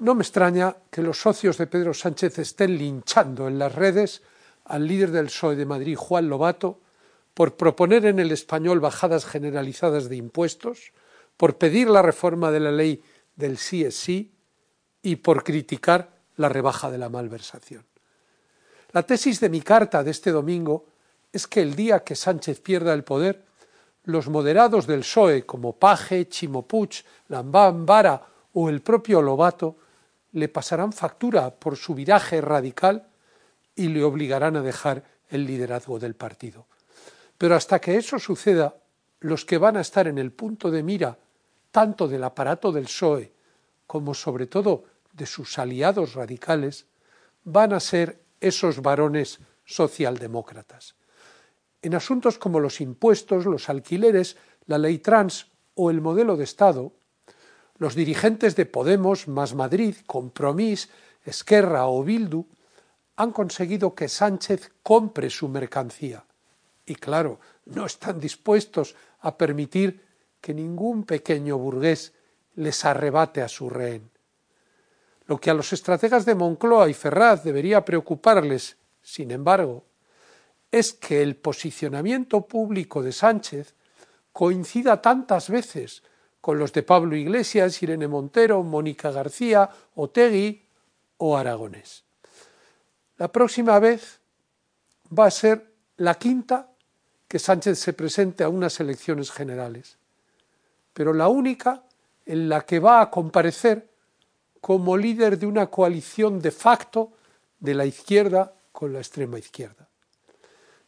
No me extraña que los socios de Pedro Sánchez estén linchando en las redes al líder del PSOE de Madrid, Juan Lobato, por proponer en el español bajadas generalizadas de impuestos, por pedir la reforma de la ley del sí es sí y por criticar la rebaja de la malversación. La tesis de mi carta de este domingo es que el día que Sánchez pierda el poder, los moderados del PSOE como Paje, Chimopuch, Lambán, Vara o el propio Lobato le pasarán factura por su viraje radical y le obligarán a dejar el liderazgo del partido. Pero hasta que eso suceda, los que van a estar en el punto de mira tanto del aparato del PSOE como sobre todo de sus aliados radicales, van a ser esos varones socialdemócratas. En asuntos como los impuestos, los alquileres, la ley trans o el modelo de Estado, los dirigentes de Podemos, Más Madrid, Compromís, Esquerra o Bildu han conseguido que Sánchez compre su mercancía. Y claro, no están dispuestos a permitir que ningún pequeño burgués les arrebate a su rehén. Lo que a los estrategas de Moncloa y Ferraz debería preocuparles, sin embargo, es que el posicionamiento público de Sánchez coincida tantas veces con los de Pablo Iglesias, Irene Montero, Mónica García, Otegui o Aragonés. La próxima vez va a ser la quinta que Sánchez se presente a unas elecciones generales, pero la única en la que va a comparecer como líder de una coalición de facto de la izquierda con la extrema izquierda.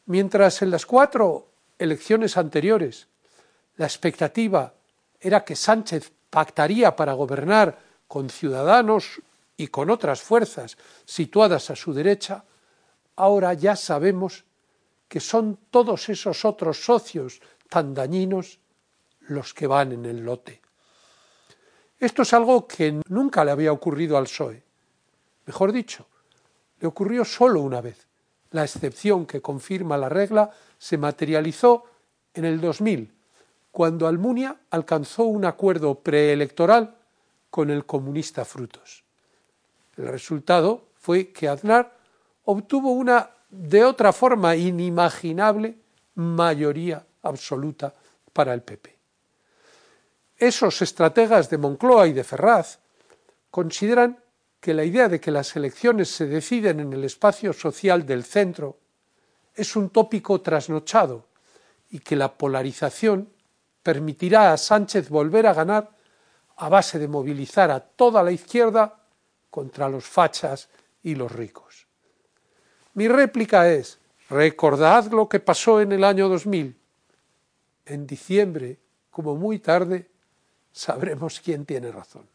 Mientras en las cuatro elecciones anteriores la expectativa era que Sánchez pactaría para gobernar con ciudadanos y con otras fuerzas situadas a su derecha, ahora ya sabemos que son todos esos otros socios tan dañinos los que van en el lote. Esto es algo que nunca le había ocurrido al PSOE. Mejor dicho, le ocurrió solo una vez. La excepción que confirma la regla se materializó en el 2000, cuando Almunia alcanzó un acuerdo preelectoral con el comunista Frutos. El resultado fue que Aznar obtuvo una, de otra forma inimaginable, mayoría absoluta para el PP. Esos estrategas de Moncloa y de Ferraz consideran que la idea de que las elecciones se deciden en el espacio social del centro es un tópico trasnochado y que la polarización permitirá a Sánchez volver a ganar a base de movilizar a toda la izquierda contra los fachas y los ricos. Mi réplica es, recordad lo que pasó en el año 2000. En diciembre, como muy tarde, sabremos quién tiene razón.